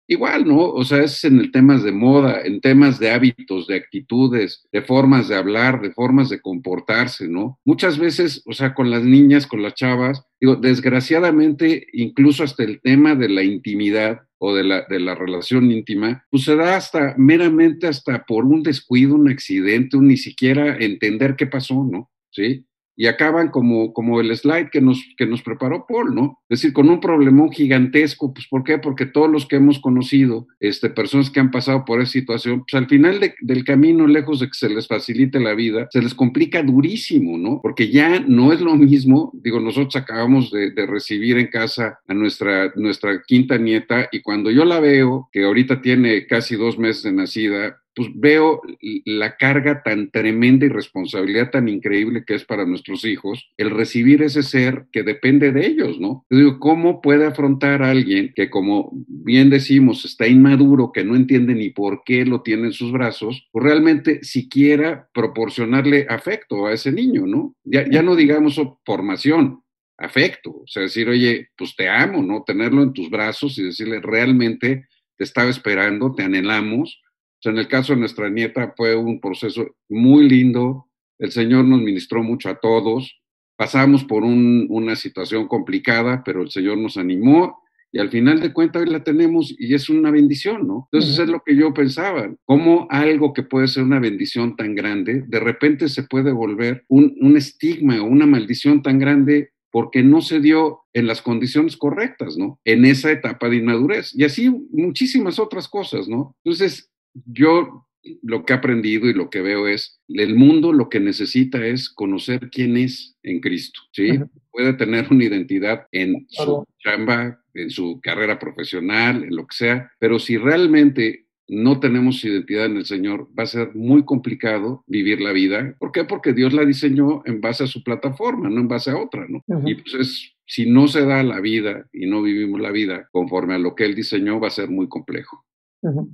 Igual, ¿no? O sea, es en el temas de moda, en temas de hábitos, de actitudes, de formas de hablar, de formas de comportarse, ¿no? Muchas veces, o sea, con las niñas, con las chavas, digo, desgraciadamente, incluso hasta el tema de la intimidad o de la, de la relación íntima, pues se da hasta meramente hasta por un descuido, un accidente, un ni siquiera entender qué pasó, ¿no? ¿Sí? Y acaban como, como el slide que nos, que nos preparó Paul, ¿no? Es decir, con un problemón gigantesco, pues ¿por qué? Porque todos los que hemos conocido, este, personas que han pasado por esa situación, pues al final del camino, lejos de que se les facilite la vida, se les complica durísimo, ¿no? Porque ya no es lo mismo, digo, nosotros acabamos de, de recibir en casa a nuestra, nuestra quinta nieta y cuando yo la veo, que ahorita tiene casi dos meses de nacida, pues veo la carga tan tremenda y responsabilidad tan increíble que es para nuestros hijos el recibir ese ser que depende de ellos, ¿no? Yo digo, ¿cómo puede afrontar a alguien que, como bien decimos, está inmaduro, que no entiende ni por qué lo tiene en sus brazos, o realmente siquiera proporcionarle afecto a ese niño, ¿no? Ya, ya no digamos formación, afecto, o sea, decir, oye, pues te amo, ¿no? Tenerlo en tus brazos y decirle, realmente te estaba esperando, te anhelamos, en el caso de nuestra nieta fue un proceso muy lindo, el Señor nos ministró mucho a todos, pasamos por una situación complicada, pero el Señor nos animó y al final de cuentas hoy la tenemos y es una bendición, ¿no? Entonces es lo que yo pensaba, cómo algo que puede ser una bendición tan grande, de repente se puede volver un, un estigma o una maldición tan grande porque no se dio en las condiciones correctas, ¿no? En esa etapa de inmadurez. Y así muchísimas otras cosas, ¿no? Entonces, yo lo que he aprendido y lo que veo es, el mundo lo que necesita es conocer quién es en Cristo, ¿sí? Puede tener una identidad en su chamba, en su carrera profesional, en lo que sea, pero si realmente no tenemos identidad en el Señor, va a ser muy complicado vivir la vida. ¿Por qué? Porque Dios la diseñó en base a su plataforma, no en base a otra, ¿no? Y pues si no se da la vida y no vivimos la vida conforme a lo que Él diseñó, va a ser muy complejo.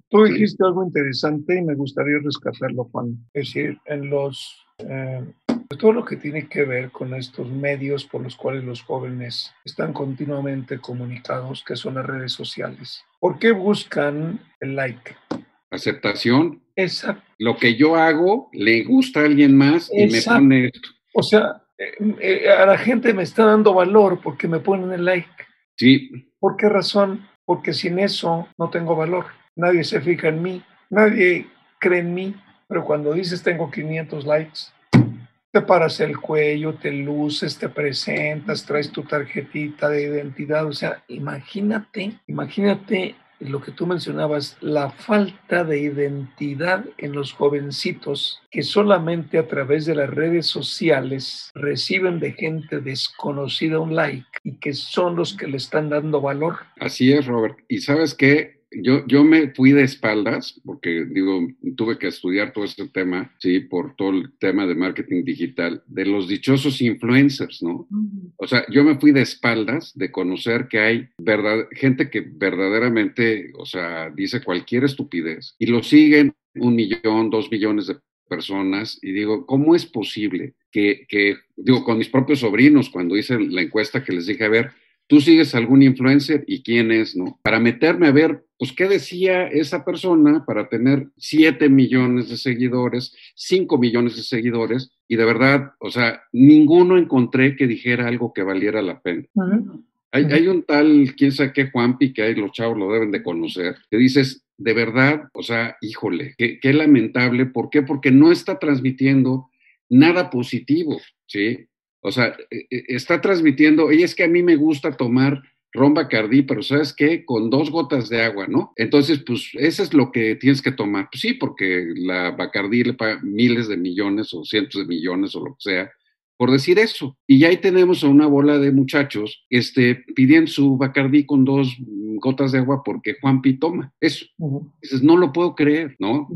Tú dijiste algo interesante y me gustaría rescatarlo, Juan. Es decir, en los, eh, todo lo que tiene que ver con estos medios por los cuales los jóvenes están continuamente comunicados, que son las redes sociales. ¿Por qué buscan el like? Aceptación. Exacto. Lo que yo hago le gusta a alguien más y me pone esto. O sea, eh, eh, a la gente me está dando valor porque me ponen el like. Sí. ¿Por qué razón? Porque sin eso no tengo valor nadie se fija en mí, nadie cree en mí, pero cuando dices tengo 500 likes, te paras el cuello, te luces, te presentas, traes tu tarjetita de identidad. O sea, imagínate, imagínate lo que tú mencionabas, la falta de identidad en los jovencitos que solamente a través de las redes sociales reciben de gente desconocida un like y que son los que le están dando valor. Así es, Robert. Y sabes qué, yo, yo me fui de espaldas, porque digo, tuve que estudiar todo este tema, sí, por todo el tema de marketing digital, de los dichosos influencers, ¿no? O sea, yo me fui de espaldas de conocer que hay verdad, gente que verdaderamente, o sea, dice cualquier estupidez y lo siguen un millón, dos millones de personas y digo, ¿cómo es posible que, que, digo, con mis propios sobrinos, cuando hice la encuesta que les dije, a ver, tú sigues algún influencer y quién es, ¿no? Para meterme a ver, pues, qué decía esa persona para tener 7 millones de seguidores, 5 millones de seguidores, y de verdad, o sea, ninguno encontré que dijera algo que valiera la pena. hay, hay, un tal, quién sabe qué, Juanpi, que hay, los chavos lo deben de conocer, que dices, de verdad, o sea, híjole, qué, qué lamentable, ¿por qué? Porque no está transmitiendo nada positivo, ¿sí? O sea, e, e, está transmitiendo, y es que a mí me gusta tomar ron Bacardí, pero ¿sabes qué? Con dos gotas de agua, ¿no? Entonces, pues, eso es lo que tienes que tomar. Pues sí, porque la Bacardí le paga miles de millones o cientos de millones o lo que sea por decir eso. Y ahí tenemos a una bola de muchachos este, pidiendo su Bacardí con dos gotas de agua porque Juanpi toma eso. Dices, no lo puedo creer, ¿no?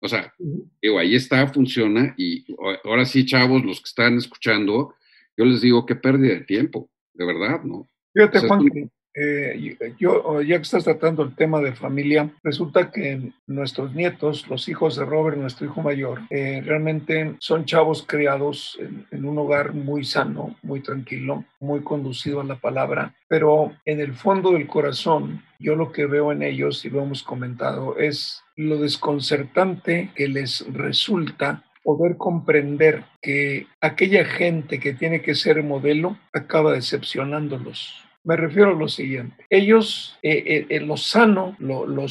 O sea, digo, ahí está, funciona y ahora sí, chavos, los que están escuchando, yo les digo que pérdida de tiempo, de verdad, ¿no? Fíjate, Juan, eh, yo, ya que estás tratando el tema de familia, resulta que nuestros nietos, los hijos de Robert, nuestro hijo mayor, eh, realmente son chavos criados en, en, un hogar muy sano, muy tranquilo, muy conducido a la palabra, pero en el fondo del corazón, yo lo que veo en ellos, y lo hemos comentado, es lo desconcertante que les resulta poder comprender que aquella gente que tiene que ser modelo acaba decepcionándolos. Me refiero a lo siguiente. Ellos, eh, eh, eh lo sano, lo, lo,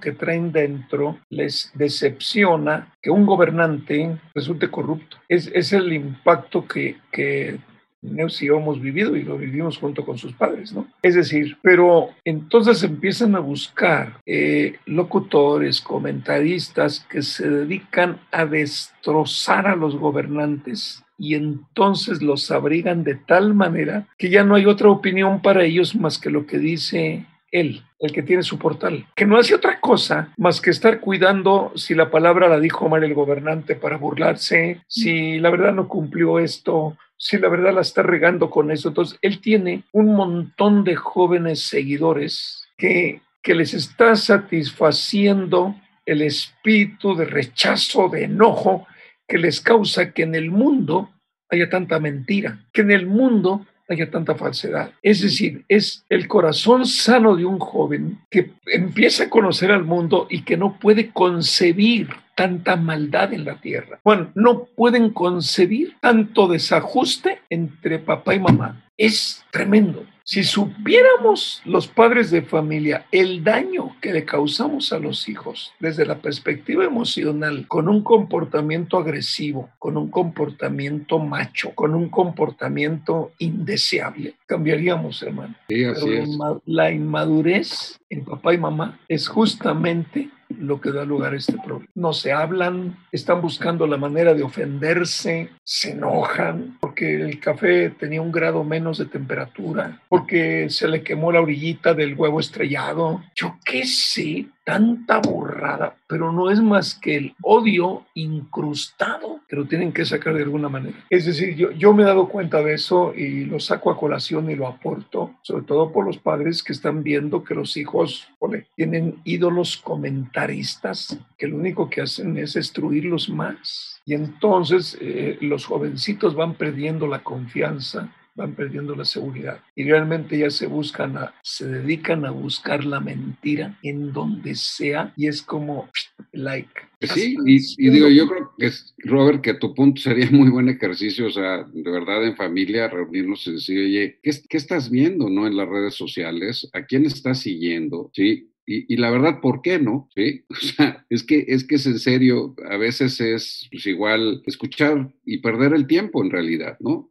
que traen dentro, les decepciona que un gobernante resulte corrupto. Es, es el impacto que, que Yo hemos vivido y lo vivimos junto con sus padres, ¿no? Es decir, pero entonces empiezan a buscar eh, locutores, comentaristas que se dedican a destrozar a los gobernantes y entonces los abrigan de tal manera que ya no hay otra opinión para ellos más que lo que dice él, el que tiene su portal, que no hace otra cosa más que estar cuidando si la palabra la dijo mal el gobernante para burlarse, si la verdad no cumplió esto, si la verdad la está regando con eso. Entonces, él tiene un montón de jóvenes seguidores que, que les está satisfaciendo el espíritu de rechazo, de enojo que les causa que en el mundo haya tanta mentira, que en el mundo haya tanta falsedad. Es decir, es el corazón sano de un joven que empieza a conocer al mundo y que no puede concebir tanta maldad en la tierra. Bueno, no pueden concebir tanto desajuste entre papá y mamá. Es tremendo. Si supiéramos los padres de familia el daño que le causamos a los hijos desde la perspectiva emocional, con un comportamiento agresivo, con un comportamiento macho, con un comportamiento indeseable, cambiaríamos, hermano. Sí, así Pero es. la inmadurez en papá y mamá es justamente lo que da lugar a este problema. No se hablan, están buscando la manera de ofenderse, se enojan porque el café tenía un grado menos de temperatura, porque se le quemó la orillita del huevo estrellado. Yo qué sé, tanta burrada, pero no es más que el odio incrustado que lo tienen que sacar de alguna manera. Es decir, yo, yo me he dado cuenta de eso y lo saco a colación y lo aporto, sobre todo por los padres que están viendo que los hijos tienen ídolos comentaristas que lo único que hacen es destruirlos más. Y entonces eh, los jovencitos van perdiendo la confianza, van perdiendo la seguridad y realmente ya se buscan a, se dedican a buscar la mentira en donde sea y es como like. Pues sí, y, y, digo, yo creo que Robert, que tu punto sería muy buen ejercicio, o sea, de verdad en familia reunirnos y decir, oye, ¿qué, qué estás viendo, no? En las redes sociales, ¿a quién estás siguiendo? Sí, Y, la verdad, ¿por qué no? ¿Sí? O sea, es que, es que es en serio, a veces es pues, igual escuchar y perder el tiempo en realidad, ¿no?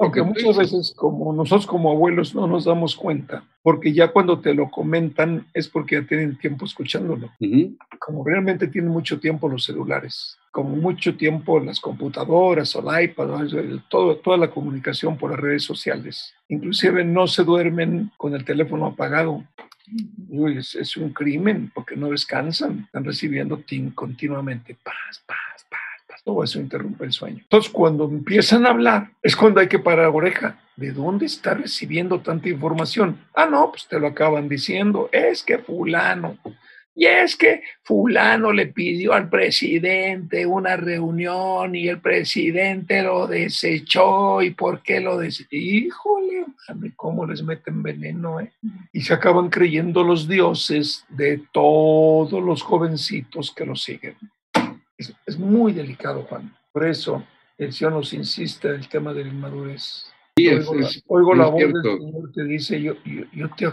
Aunque muchas veces como nosotros como abuelos no nos damos cuenta, porque ya cuando te lo comentan es porque ya tienen tiempo escuchándolo. Como realmente tienen mucho tiempo los celulares, como mucho tiempo las computadoras o el iPad, todo, toda la comunicación por las redes sociales. Inclusive no se duermen con el teléfono apagado es, un crimen porque no descansan, están recibiendo continuamente, paz, paz, paz, paz. Todo eso interrumpe el sueño. Entonces, cuando empiezan a hablar, es cuando hay que parar oreja. ¿De dónde está recibiendo tanta información? Ah, no, pues te lo acaban diciendo. Es que fulano y es que fulano le pidió al presidente una reunión y el presidente lo desechó y por qué lo desechó. Híjole, cómo les meten veneno, ¿eh? Y se acaban creyendo los dioses de todos los jovencitos que lo siguen. Es, muy delicado, Juan. Por eso el Señor nos insiste en el tema de la inmadurez. oigo, la, voz del Señor que dice, yo, yo, te,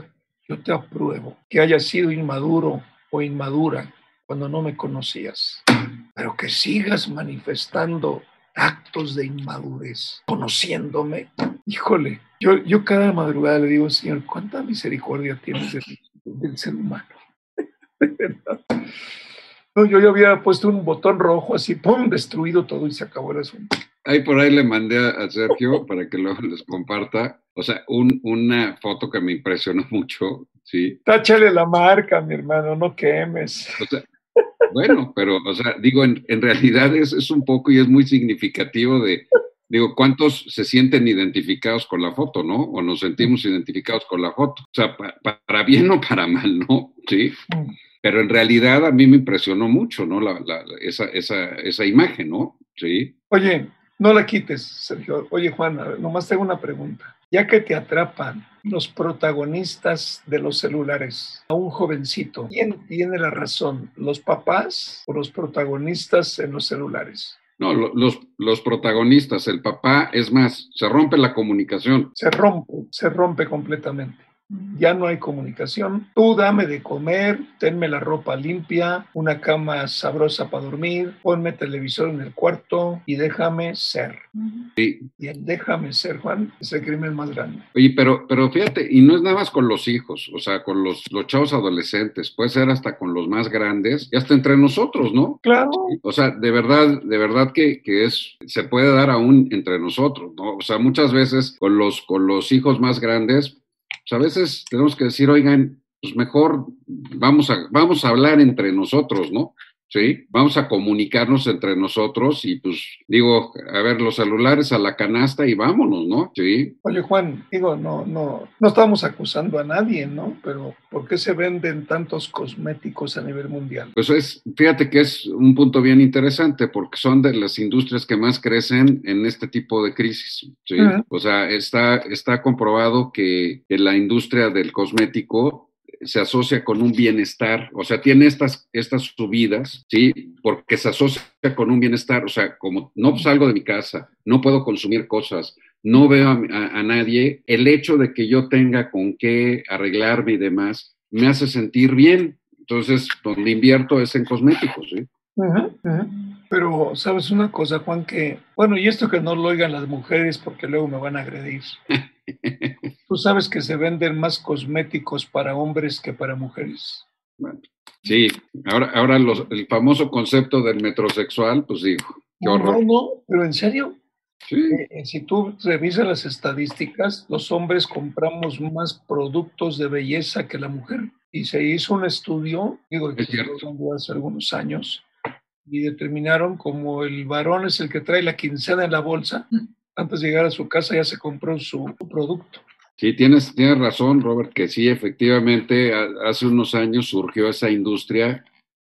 yo te apruebo que haya sido inmaduro o inmadura cuando no me conocías, pero que sigas manifestando actos de inmadurez, conociéndome. Híjole, yo, yo cada madrugada le digo, Señor, ¿cuánta misericordia tienes del, ser humano? No, yo ya había puesto un botón rojo así, ¡pum!, destruido todo y se acabó el asunto. Ahí por ahí le mandé a Sergio para que lo les comparta. O sea, una foto que me impresionó mucho Sí. Táchale la marca, mi hermano, no quemes. bueno, pero, o sea, digo, en, realidad es, es, un poco y es muy significativo de, digo, ¿cuántos se sienten identificados con la foto, no? O nos sentimos identificados con la foto. O sea, para bien o para mal, ¿no? Sí. Mm. Pero en realidad a mí me impresionó mucho, ¿no? La, la, esa, esa, esa imagen, ¿no? Sí. Oye, no la quites, Sergio. Oye, Juan, nomás tengo una pregunta. Ya que te atrapan los protagonistas de los celulares a un jovencito, ¿quién tiene la razón? ¿Los papás o los protagonistas en los celulares? No, los, los protagonistas, el papá, es más, se rompe la comunicación. Se rompe, se rompe completamente ya no hay comunicación. Tú dame de comer, tenme la ropa limpia, una cama sabrosa para dormir, ponme televisor en el cuarto y déjame ser. Y el déjame ser, Juan, es el crimen más grande. Oye, pero, pero fíjate, y no es nada más con los hijos, o sea, con los, los chavos adolescentes, puede ser hasta con los más grandes, y hasta entre nosotros, ¿no? Claro. O sea, de verdad, de verdad que, que es, se puede dar aún entre nosotros, ¿no? O sea, muchas veces con los, con los hijos más grandes, pues, a veces tenemos que decir, oigan, pues mejor vamos a, vamos a hablar entre nosotros, ¿no? ¿Sí? Vamos a comunicarnos entre nosotros y pues digo, a ver, los celulares a la canasta y vámonos, ¿no? Sí. Oye, Juan, digo, no, no, no estamos acusando a nadie, ¿no? Pero ¿por qué se venden tantos cosméticos a nivel mundial? Pues es, fíjate que es un punto bien interesante porque son de las industrias que más crecen en este tipo de crisis, ¿sí? O sea, está, está comprobado que, que la industria del cosmético se asocia con un bienestar, o sea, tiene estas, estas subidas, ¿sí? Porque se asocia con un bienestar, o sea, como no salgo de mi casa, no puedo consumir cosas, no veo a, nadie, el hecho de que yo tenga con qué arreglarme y demás, me hace sentir bien. Entonces, donde invierto es en cosméticos, ¿sí? Pero, ¿sabes una cosa, Juan? Que, bueno, y esto que no lo oigan las mujeres porque luego me van a agredir. Tú sabes que se venden más cosméticos para hombres que para mujeres. sí, ahora, ahora el famoso concepto del metrosexual, pues digo, qué horror. No, no, pero en serio. Sí. Eh, eh, si tú revisas las estadísticas, los hombres compramos más productos de belleza que la mujer. Y se hizo un estudio, digo, que hace algunos años, y determinaron como el varón es el que trae la quincena en la bolsa, antes de llegar a su casa ya se compró su, producto. Sí, tienes, tienes razón, Robert, que sí, efectivamente, hace unos años surgió esa industria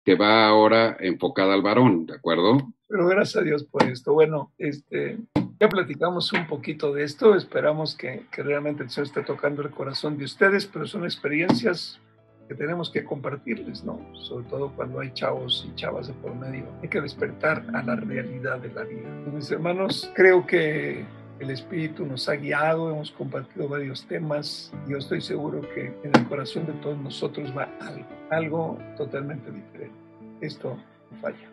que va ahora enfocada al varón, ¿de acuerdo? Pero gracias a Dios por esto. Bueno, este, ya platicamos un poquito de esto, esperamos que, que realmente el Señor esté tocando el corazón de ustedes, pero son experiencias que tenemos que compartirles, ¿no? Sobre todo cuando hay chavos y chavas de por medio. Hay que despertar a la realidad de la vida. Mis hermanos, creo que el Espíritu nos ha guiado, hemos compartido varios temas. Yo estoy seguro que en el corazón de todos nosotros va algo, algo totalmente diferente. Esto falla.